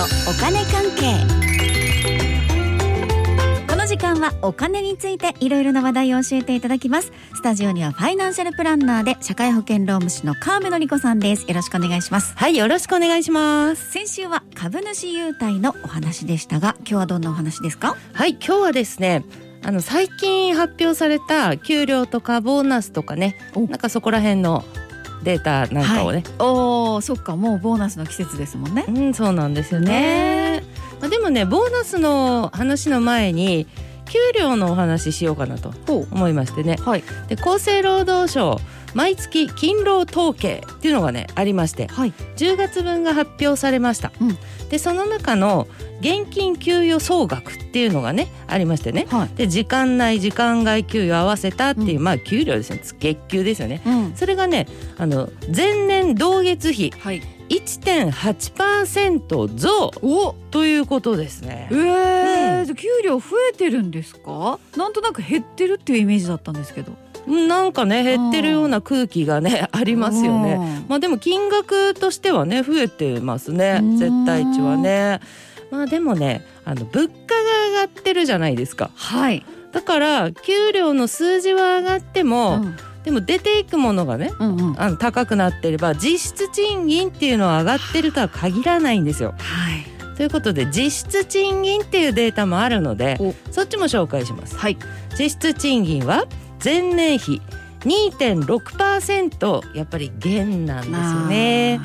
のお金関係。この時間はお金についていろいろな話題を教えていただきます。スタジオにはファイナンシャルプランナーで社会保険労務士の川辺典子さんです。よろしくお願いします。はいよろしくお願いします。先週は株主優待のお話でしたが今日はどんなお話ですか？はい今日はですねあの最近発表された給料とかボーナスとかねなんかそこら辺のデータなんかをね、はい、おおそっか。もうボーナスの季節ですもんね。うんそうなんですよね。まあでもねボーナスの話の前に給料のお話ししようかなと思いましてね、はい、で厚生労働省毎月勤労統計っていうのがねありまして、はい、10月分が発表されました、うん、でその中の現金給与総額っていうのがねありましてね、はい、で時間内時間外給与合わせたっていう、うん、まあ給料ですね。月給ですよね、うん、それがねあの前年同月比、はい、1.8%増ということですね。えー、うん、給料増えてるんですか？なんとなく減ってるっていうイメージだったんですけど。なんかね減ってるような空気がね ありますよね。まあでも金額としてはね増えてますね絶対値はね。まあでもねあの物価が上がってるじゃないですか。はい。だから給料の数字は上がっても、うん、でも出ていくものがね、うんうん、あの高くなってれば実質賃金っていうのは上がってるとは限らないんですよ。はい。ということで実質賃金っていうデータもあるのでそっちも紹介します。はい、実質賃金は前年比2.6%やっぱり減なんですよね。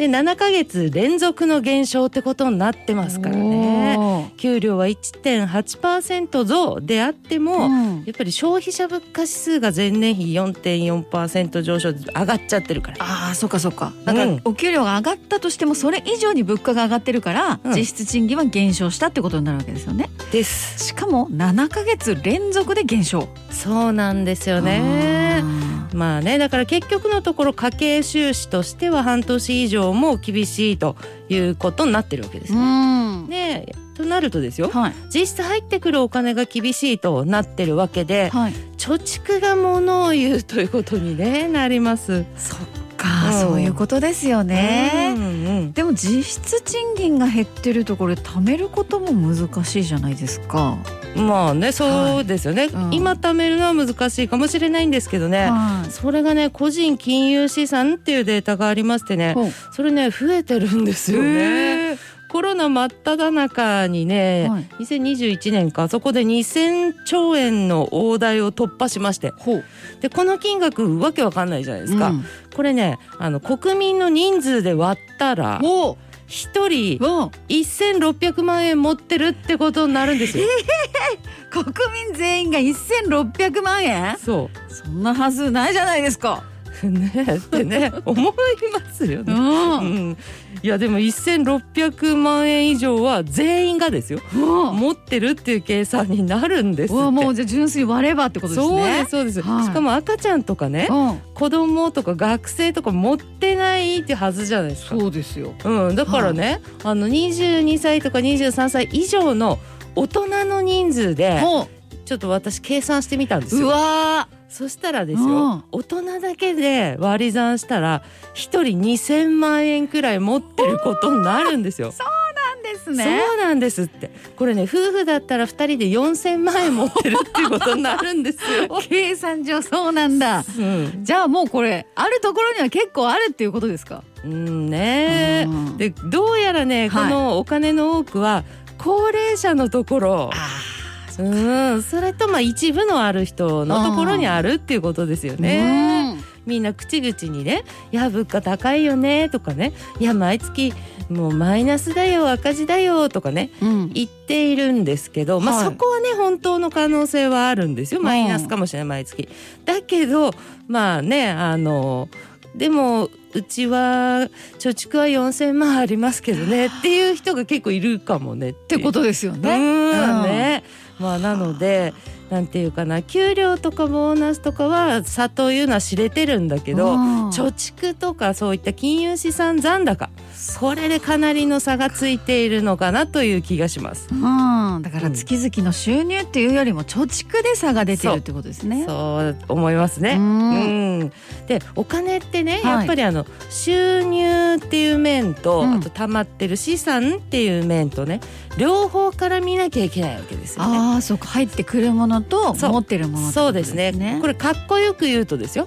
で7ヶ月連続の減少ってことになってますからね。給料は1.8%増であっても、うん、やっぱり消費者物価指数が前年比4.4%上昇上がっちゃってるから。ああそっかそっか。だからお給料が上がったとしてもそれ以上に物価が上がってるから、うん、実質賃金は減少したってことになるわけですよね。です。しかも7ヶ月連続で減少。そうなんですよねまあねだから結局のところ家計収支としては半年以上も厳しいということになってるわけですね。でとなるとですよ、はい、実質入ってくるお金が厳しいとなってるわけで、はい、貯蓄がものを言うということに、ね、なります。そっか、うん、そういうことですよね、うんうん、でも実質賃金が減ってるとこれ貯めることも難しいじゃないですか。まあねそうですよね、はいうん、今貯めるのは難しいかもしれないんですけどね、はい、それがね個人金融資産っていうデータがありましてね。それね増えてるんですよね。コロナ真っ只中にね、はい、2021年かそこで2,000兆円の大台を突破しまして。でこの金額わけわかんないじゃないですか、うん、これねあの国民の人数で割ったら一人1600万円持ってるってことになるんですよ。国民全員が1600万円？そうそんなはずないじゃないですか。ねってね 思いますよね。うんうん、いやでも1600万円以上は全員がですよ、うん、持ってるっていう計算になるんですもうじゃ純粋割ればってことですね。そうですそうです、はい、しかも赤ちゃんとかね、うん、子供とか学生とか持ってないってはずじゃないですか。そうですよ。うん、だからね、はい、あの22歳とか23歳以上の大人の人数でちょっと私計算してみたんですよ。うわそしたらですよ、うん、大人だけで割り算したら一人2,000万円くらい持ってることになるんですよ。そうなんですね。そうなんですって。これね夫婦だったら2人で4,000万円持ってるっていうことになるんですよ。計算上そうなんだ。うん、じゃあもうこれあるところには結構あるっていうことですか？うんね、うん、でどうやらねこのお金の多くは高齢者のところ。うん、それとまあ一部のある人のところにあるっていうことですよね。みんな口々にね「いや物価高いよね」とかね「いや毎月もうマイナスだよ赤字だよ」とかね、うん、言っているんですけど、まあ、はい。そこはね本当の可能性はあるんですよ。マイナスかもしれない毎月。だけどまあねあのでもうちは貯蓄は4,000万ありますけどねっていう人が結構いるかもねっってことですよね。うん。ねまあなのでなんていうかな給料とかボーナスとかは差というのは知れてるんだけどうん。貯蓄とかそういった金融資産残高これでかなりの差がついているのかなという気がします。うん、だから月々の収入っていうよりも貯蓄で差が出てるってことですね。そう。思いますね。うん、でお金ってね、やっぱりあの収入っていう面と、あと溜まってる資産っていう面とね両方から見なきゃいけないわけですよね。ああそうか。入ってくるものと持ってるもの、ね、そうですね。これかっこよく言うとですよ。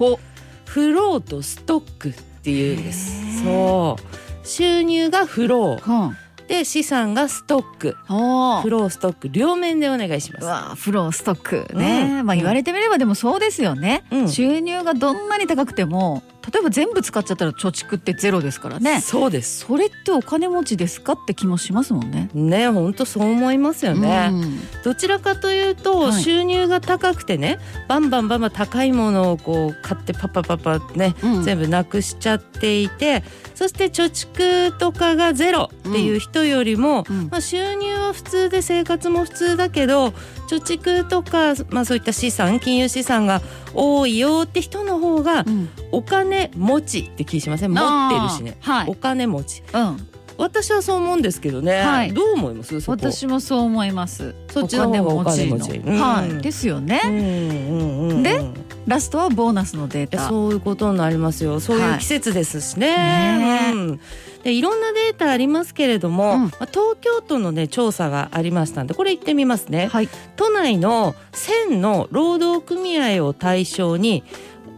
フローとストックっていうんです。そう。収入がフロー、で資産がストック。フローストック両面でお願いします。わフローストックね、うん、まあ言われてみればでもそうですよね、うん、収入がどんなに高くても例えば全部使っちゃったら貯蓄ってゼロですからね。そうです。それってお金持ちですかって気もしますもんね。ね本当そう思いますよね、うん、どちらかというと、はい、収入が高くてねバンバンバンバン高いものをこう買ってパパパパね、うん、全部なくしちゃっていてそして貯蓄とかがゼロっていう人よりも、うん、まあ、収入は普通で生活も普通だけど貯蓄とか、まあ、そういった資産金融資産が多いよって人の方が、お金持ちって気しません？持ってるしね、はい、お金持ち、うん、私はそう思うんですけどね、はい、どう思います？私もそう思います。そっちの方がお金持ち、うん、はい、ですよね、うんうんうん、でラストはボーナスのデータ。そういうことになりますよ。そういう季節ですしね,、はい、ねでいろんなデータありますけれども、うん、東京都のね調査がありましたんでこれ言ってみますね、はい、都内の1000の労働組合を対象に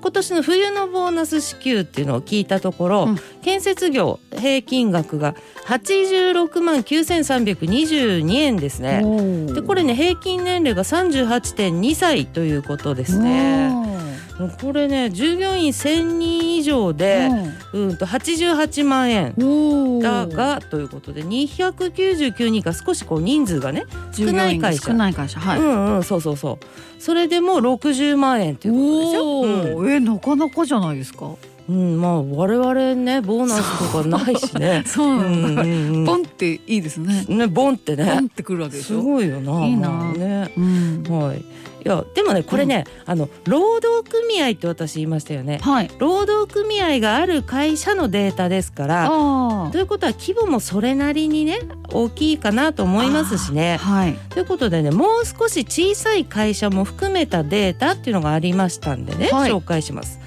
今年の冬のボーナス支給っていうのを聞いたところ、うん、建設業平均額が86万9322円ですね。でこれね平均年齢が38.2歳ということですね。これね従業員1,000人以上で、うん、うんと88万円だがということで299人が少しこう人数がね少ない会社。少ない会社はい、うんうんそうそうそう。それでも60万円ということですよ、うん、えなかなかじゃないですかうん、まあ我々ねボーナスとかないしね。そうなんだ。うんうんうん、ボンっていいですね。ねボンってね。ボンってくるわけでしょ。すごいよな。いいな。ね。うん、はい。いやでもねこれね、うん、あの労働組合って私言いましたよね、はい、労働組合がある会社のデータですからということは規模もそれなりにね大きいかなと思いますしね。はい、ということでねもう少し小さい会社も含めたデータっていうのがありましたんでね、はい、紹介します。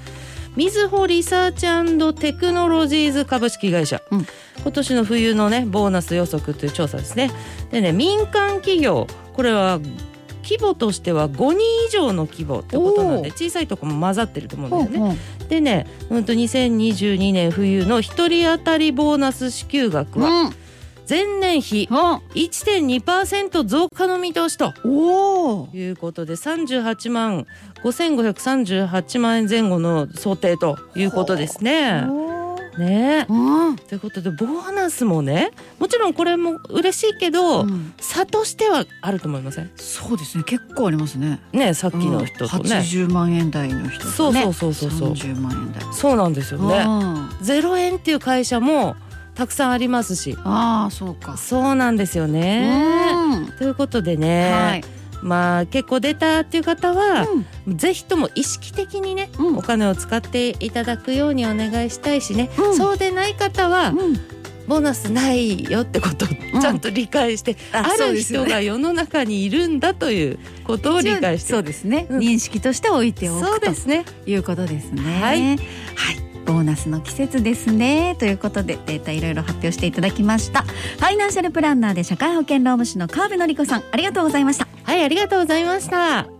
みずほリサーチテクノロジーズ株式会社、うん、今年の冬のねボーナス予測という調査ですね。でね民間企業これは規模としては5人以上の規模ってことなんで小さいとこも混ざってると思うんですよね。でね、うんと2022年冬の1人当たりボーナス支給額は、うん前年比1.2%増加の見通しということで38万5538万円前後の想定ということですね。ね、うん、ということでボーナスもねもちろんこれも嬉しいけど、うん、差としてはあると思いません？そうですね。結構ありますね。ねさっきの人とね、うん、80万円台の人と、ね、そうそうそうそうそう。万円台。そうなんですよね、0円っていう会社もたくさんありますし。ああそうか。そうなんですよね。ということでね、はい。まあ結構出たっていう方は、うん、ぜひとも意識的にね、うん、お金を使っていただくようにお願いしたいしね、うん、そうでない方は、ボーナスないよってことをちゃんと理解して、ある人が世の中にいるんだということを理解して。そうですね、認識として置いておくそうですね。いうことですね。はい、はいボーナスの季節ですね。ということでデータいろいろ発表していただきました。ファイナンシャルプランナーで社会保険労務士の川辺典子さんありがとうございました。はいありがとうございました。